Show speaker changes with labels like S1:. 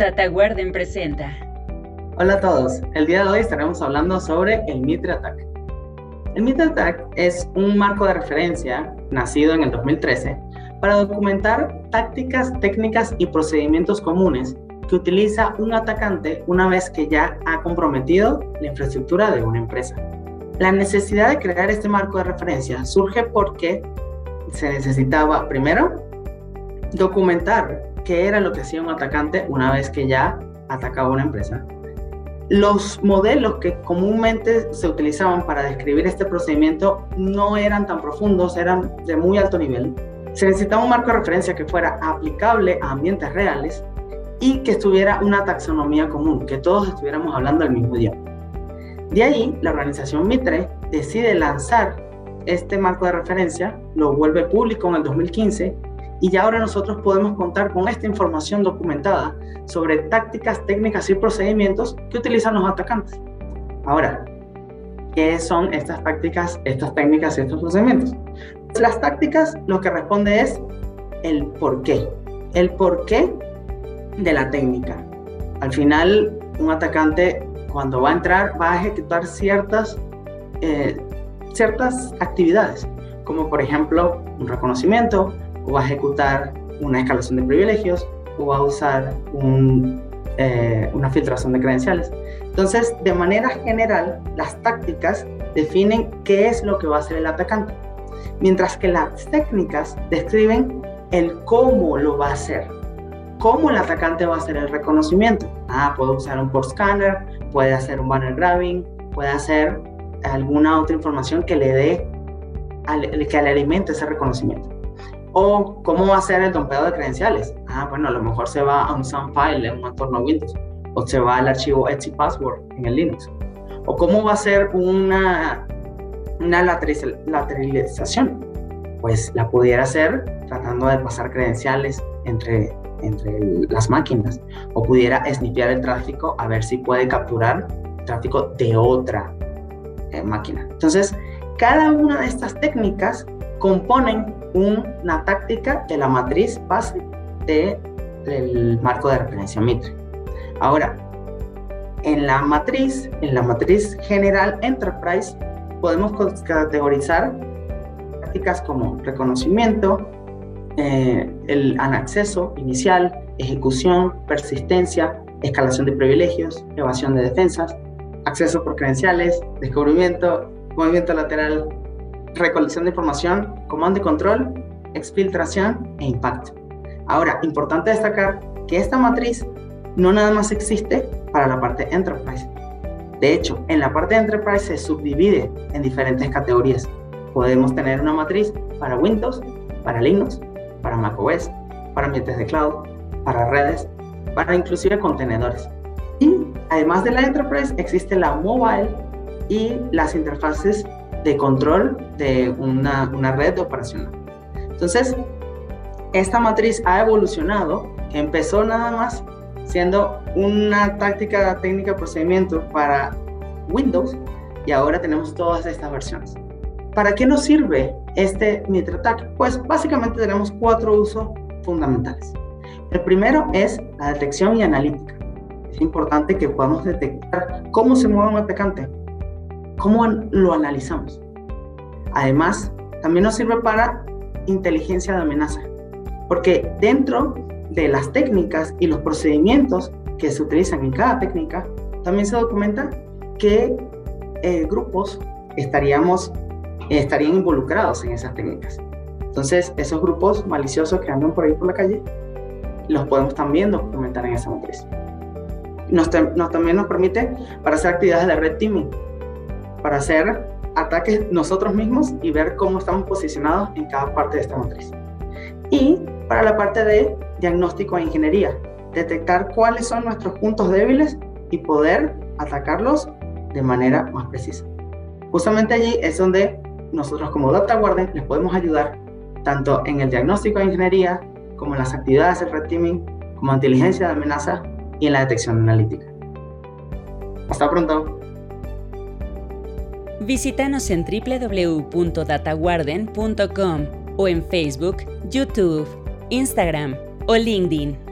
S1: DataGuarden presenta.
S2: Hola a todos, el día de hoy estaremos hablando sobre el Mitre Attack. El Mitre Attack es un marco de referencia nacido en el 2013 para documentar tácticas, técnicas y procedimientos comunes que utiliza un atacante una vez que ya ha comprometido la infraestructura de una empresa. La necesidad de crear este marco de referencia surge porque se necesitaba, primero, documentar qué era lo que hacía un atacante una vez que ya atacaba una empresa. Los modelos que comúnmente se utilizaban para describir este procedimiento no eran tan profundos, eran de muy alto nivel. Se necesitaba un marco de referencia que fuera aplicable a ambientes reales y que estuviera una taxonomía común, que todos estuviéramos hablando el mismo idioma. De ahí, la organización Mitre decide lanzar este marco de referencia, lo vuelve público en el 2015 y ya ahora nosotros podemos contar con esta información documentada sobre tácticas, técnicas y procedimientos que utilizan los atacantes. Ahora, ¿qué son estas tácticas, estas técnicas y estos procedimientos? Las tácticas lo que responde es el por qué. El por qué de la técnica. Al final, un atacante cuando va a entrar va a ejecutar ciertas, eh, ciertas actividades, como por ejemplo un reconocimiento, o va a ejecutar una escalación de privilegios, o va a usar eh, una filtración de credenciales. Entonces, de manera general, las tácticas definen qué es lo que va a hacer el atacante, mientras que las técnicas describen el cómo lo va a hacer. ¿Cómo el atacante va a hacer el reconocimiento? Ah, puede usar un port scanner, puede hacer un banner grabbing, puede hacer alguna otra información que le dé, que le alimente ese reconocimiento. O cómo va a ser el dompeo de credenciales. Ah, bueno, a lo mejor se va a un sound file en un entorno Windows, o se va al archivo Etsy Password en el Linux. O cómo va a ser una, una lateralización. Pues la pudiera hacer tratando de pasar credenciales entre entre las máquinas o pudiera snifear el tráfico a ver si puede capturar tráfico de otra eh, máquina. Entonces, cada una de estas técnicas componen una táctica de la matriz base del marco de referencia Mitre. Ahora, en la matriz, en la matriz general Enterprise, podemos categorizar prácticas como reconocimiento, eh, el acceso inicial, ejecución, persistencia, escalación de privilegios, evasión de defensas, acceso por credenciales, descubrimiento, movimiento lateral, recolección de información, comando y control, exfiltración e impacto. Ahora, importante destacar que esta matriz no nada más existe para la parte Enterprise. De hecho, en la parte Enterprise se subdivide en diferentes categorías. Podemos tener una matriz para Windows, para Linux, para macOS, para ambientes de cloud, para redes, para inclusive contenedores. Y además de la Enterprise existe la mobile y las interfaces de control de una, una red operacional. Entonces, esta matriz ha evolucionado, empezó nada más siendo una táctica técnica procedimiento para Windows y ahora tenemos todas estas versiones. ¿Para qué nos sirve este MitraTac? Pues básicamente tenemos cuatro usos fundamentales. El primero es la detección y analítica. Es importante que podamos detectar cómo se mueve un atacante, cómo lo analizamos. Además, también nos sirve para inteligencia de amenaza, porque dentro de las técnicas y los procedimientos que se utilizan en cada técnica, también se documenta qué eh, grupos estaríamos estarían involucrados en esas técnicas. Entonces, esos grupos maliciosos que andan por ahí por la calle, los podemos también documentar en esa matriz. Nos, también nos permite para hacer actividades de red teaming, para hacer ataques nosotros mismos y ver cómo estamos posicionados en cada parte de esta matriz. Y para la parte de diagnóstico e ingeniería, detectar cuáles son nuestros puntos débiles y poder atacarlos de manera más precisa. Justamente allí es donde nosotros como Data les podemos ayudar tanto en el diagnóstico de ingeniería, como en las actividades de red teaming, como inteligencia de amenaza y en la detección analítica. Hasta pronto.
S1: Visítanos en www.dataguarden.com o en Facebook, YouTube, Instagram o LinkedIn.